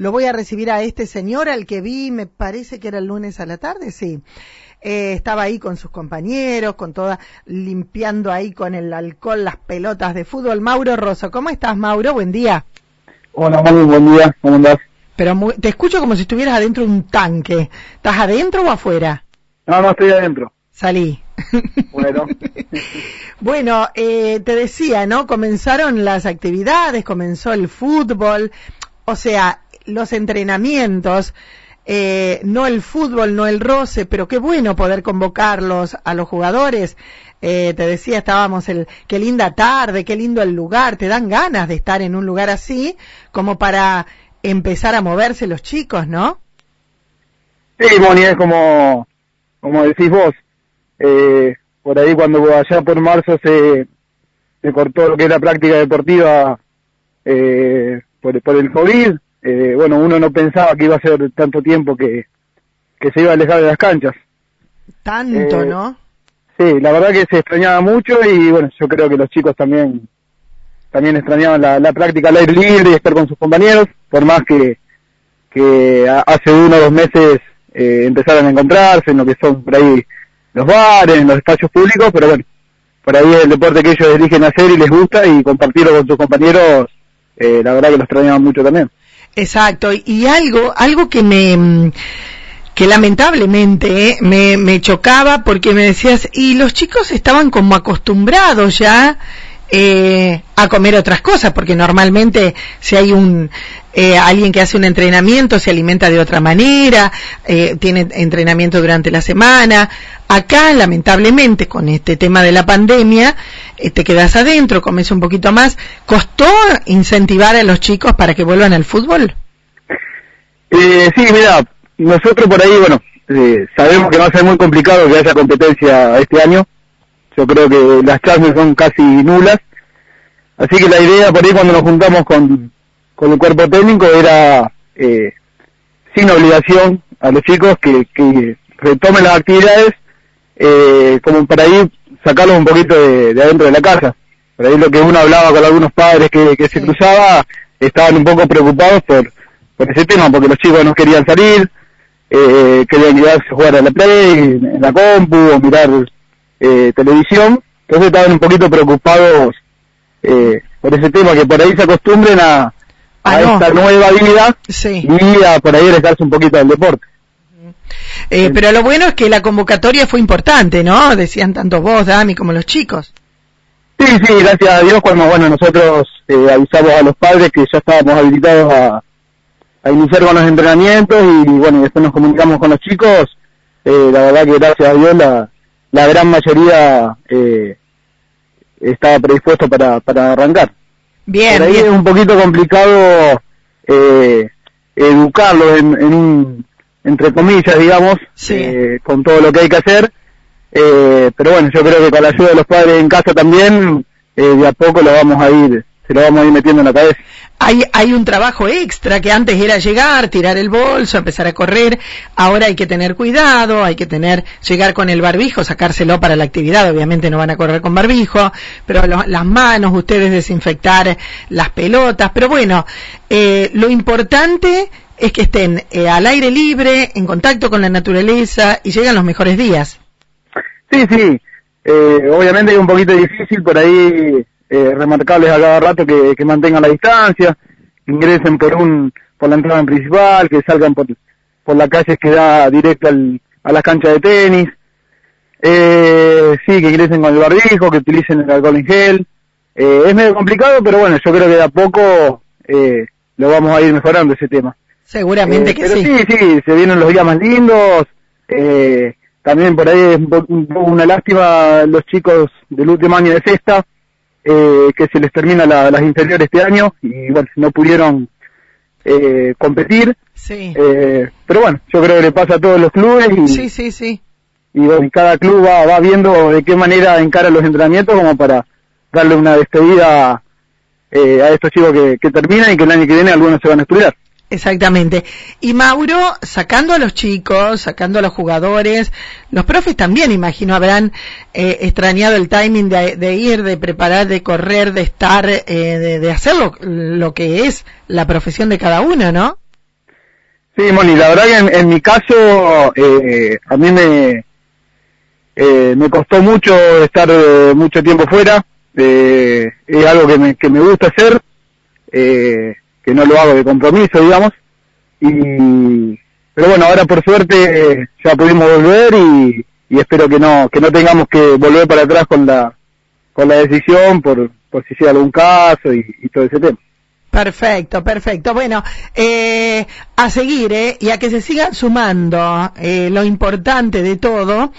lo voy a recibir a este señor al que vi, me parece que era el lunes a la tarde, sí. Eh, estaba ahí con sus compañeros, con toda, limpiando ahí con el alcohol las pelotas de fútbol. Mauro Rosso, ¿cómo estás, Mauro? Buen día. Hola, Manu, buen día, ¿cómo andás? Pero te escucho como si estuvieras adentro de un tanque. ¿Estás adentro o afuera? No, no, estoy adentro. Salí. Bueno. bueno, eh, te decía, ¿no? Comenzaron las actividades, comenzó el fútbol, o sea, los entrenamientos, eh, no el fútbol, no el roce, pero qué bueno poder convocarlos a los jugadores. Eh, te decía, estábamos el, qué linda tarde, qué lindo el lugar, te dan ganas de estar en un lugar así, como para empezar a moverse los chicos, ¿no? Sí, Moni, es como, como decís vos, eh, por ahí cuando allá por marzo se, se cortó lo que es la práctica deportiva eh, por, por el COVID, eh, bueno, uno no pensaba que iba a ser tanto tiempo que, que se iba a alejar de las canchas. Tanto, ¿no? Sí, la verdad que se extrañaba mucho y bueno, yo creo que los chicos también también extrañaban la, la práctica al aire libre y estar con sus compañeros, por más que, que hace uno o dos meses eh, empezaron a encontrarse en lo que son por ahí los bares, en los espacios públicos, pero bueno, por ahí es el deporte que ellos eligen hacer y les gusta y compartirlo con sus compañeros, eh, la verdad que los extrañaban mucho también. Exacto, y algo, algo que me que lamentablemente eh, me, me chocaba porque me decías, y los chicos estaban como acostumbrados ya eh, a comer otras cosas, porque normalmente si hay un eh, alguien que hace un entrenamiento se alimenta de otra manera, eh, tiene entrenamiento durante la semana. Acá, lamentablemente, con este tema de la pandemia, eh, te quedas adentro, comes un poquito más. ¿Costó incentivar a los chicos para que vuelvan al fútbol? Eh, sí, mira, nosotros por ahí, bueno, eh, sabemos que va a ser muy complicado que haya competencia este año. Yo creo que las chances son casi nulas. Así que la idea por ahí cuando nos juntamos con, con el cuerpo técnico era, eh, sin obligación a los chicos, que, que retomen las actividades, eh, como para ir sacarlos un poquito de, de, adentro de la casa. Por ahí lo que uno hablaba con algunos padres que, que se cruzaba, estaban un poco preocupados por, por ese tema, porque los chicos no querían salir, eh, querían quedarse a jugar a la play, en la compu, o mirar eh, televisión, entonces estaban un poquito preocupados eh, por ese tema, que por ahí se acostumbren a, a Ah, no. esta nueva vida Sí. y a por ahí alejarse un poquito del deporte. Eh, pero lo bueno es que la convocatoria fue importante, ¿no? Decían tanto vos, Dami, como los chicos. Sí, sí, gracias a Dios cuando bueno nosotros eh, avisamos a los padres que ya estábamos habilitados a, a iniciar con los entrenamientos y bueno, después nos comunicamos con los chicos, eh, la verdad que gracias a Dios la, la gran mayoría eh, estaba predispuesto para, para arrancar. Bien, Por ahí bien. es un poquito complicado eh, educarlos en, en un, entre comillas, digamos, Sí. eh, con todo lo que hay que hacer. Eh, pero bueno, yo creo que con la ayuda de los padres en casa también, eh, de a poco lo vamos a ir, se lo vamos a ir metiendo en la cabeza. Hay, hay un trabajo extra que antes era llegar, tirar el bolso, empezar a correr. Ahora hay que tener cuidado, hay que tener, llegar con el barbijo, sacárselo para la actividad. Obviamente no van a correr con barbijo, pero lo- las manos, ustedes desinfectar las pelotas. Pero bueno, eh, lo importante es que estén eh, al aire libre, en contacto con la naturaleza y llegan los mejores días. Sí, sí, eh, obviamente es un poquito difícil por ahí eh, remarcarles a cada rato que, que mantengan la distancia, que ingresen por un por la entrada principal, que salgan por, por la calle que da directo al, a las canchas de tenis, eh, sí, que ingresen con el barbijo, que utilicen el alcohol en gel. Eh, es medio complicado, pero bueno, yo creo que de a poco eh, lo vamos a ir mejorando ese tema. Seguramente Eh, que pero sí. sí, sí, se vienen los días más lindos. Eh, también por ahí es un poco una lástima los chicos del último año de sexta, eh, que se les termina la- las inferiores este año y bueno, no pudieron eh, competir. Sí. Eh, pero bueno, yo creo que le pasa a todos los clubes y, Sí, sí, sí. y bueno, cada club va, va viendo de qué manera encara los entrenamientos como para darle una despedida eh, a estos chicos que, que terminan y que el año que viene algunos se van a estudiar. Exactamente. Y Mauro, sacando a los chicos, sacando a los jugadores, los profes también, imagino, habrán eh, extrañado el timing de, ir, de preparar, de correr, de estar, eh, de, hacer lo, lo que es la profesión de cada uno, ¿no? Sí, Moni, la verdad que en, mi caso, eh, a mí me, eh, me costó mucho estar eh, mucho tiempo fuera, eh, es algo que me, que me gusta hacer, eh, no lo hago de compromiso, digamos, y, pero bueno, ahora por suerte ya pudimos volver y, espero que no, que no tengamos que volver para atrás con la, con la decisión por, por si sea algún caso y, y todo ese tema. Perfecto, perfecto. Bueno, eh, a seguir, ¿eh? Y a que se sigan sumando. Eh, lo importante de todo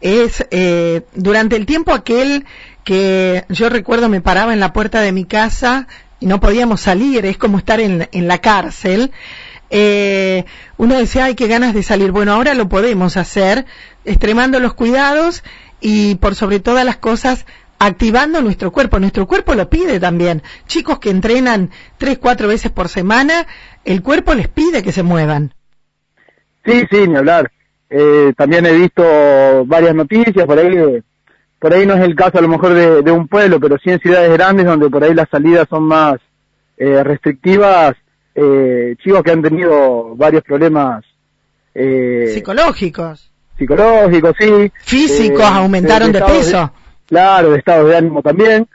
es, eh, durante el tiempo aquel que yo recuerdo me paraba en la puerta de mi casa y no podíamos salir, es como estar en, en la cárcel. Eh, uno decía, ay, qué ganas de salir. Bueno, ahora lo podemos hacer, extremando los cuidados y por sobre todas las cosas activando nuestro cuerpo. Nuestro cuerpo lo pide también. Chicos que entrenan tres, cuatro veces por semana, el cuerpo les pide que se muevan. Sí, sí, ni hablar. Eh, también he visto varias noticias por ahí. Por ahí no es el caso a lo mejor de, un pueblo, pero sí en ciudades grandes donde por ahí las salidas son más eh, restrictivas. Eh, chicos que han tenido varios problemas psicológicos. Psicológicos, sí. Físicos aumentaron de, peso. Claro, de estado de ánimo también,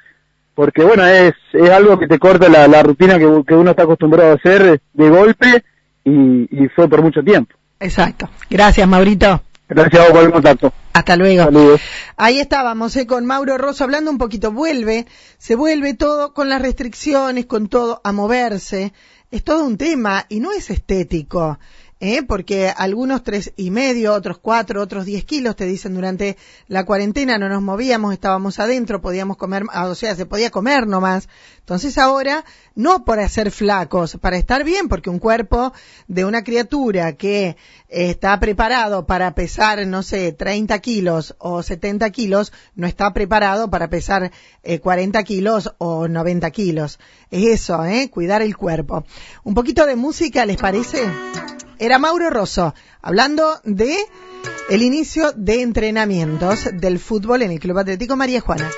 porque bueno, es, es algo que te corta la, la rutina que, que, uno está acostumbrado a hacer de golpe y, y fue por mucho tiempo. Exacto. Gracias, Maurito. Gracias a vos por el contacto. Hasta luego. Saludos. Ahí estábamos eh, con Mauro Rosso hablando un poquito. Vuelve, se vuelve todo con las restricciones, con todo a moverse. Es todo un tema y no es estético. ¿Eh? porque algunos tres y medio, otros cuatro, otros diez kilos, te dicen durante la cuarentena no nos movíamos, estábamos adentro, podíamos comer, ah, o sea, se podía comer nomás. Entonces ahora, no para ser flacos, para estar bien, porque un cuerpo de una criatura que está preparado para pesar, no sé, 30 kilos o 70 kilos, no está preparado para pesar eh, 40 kilos o 90 kilos. Es eso, ¿eh? Cuidar el cuerpo. Un poquito de música, ¿les parece? Era Mauro Rosso hablando de el inicio de entrenamientos del fútbol en el Club Atlético María Juana.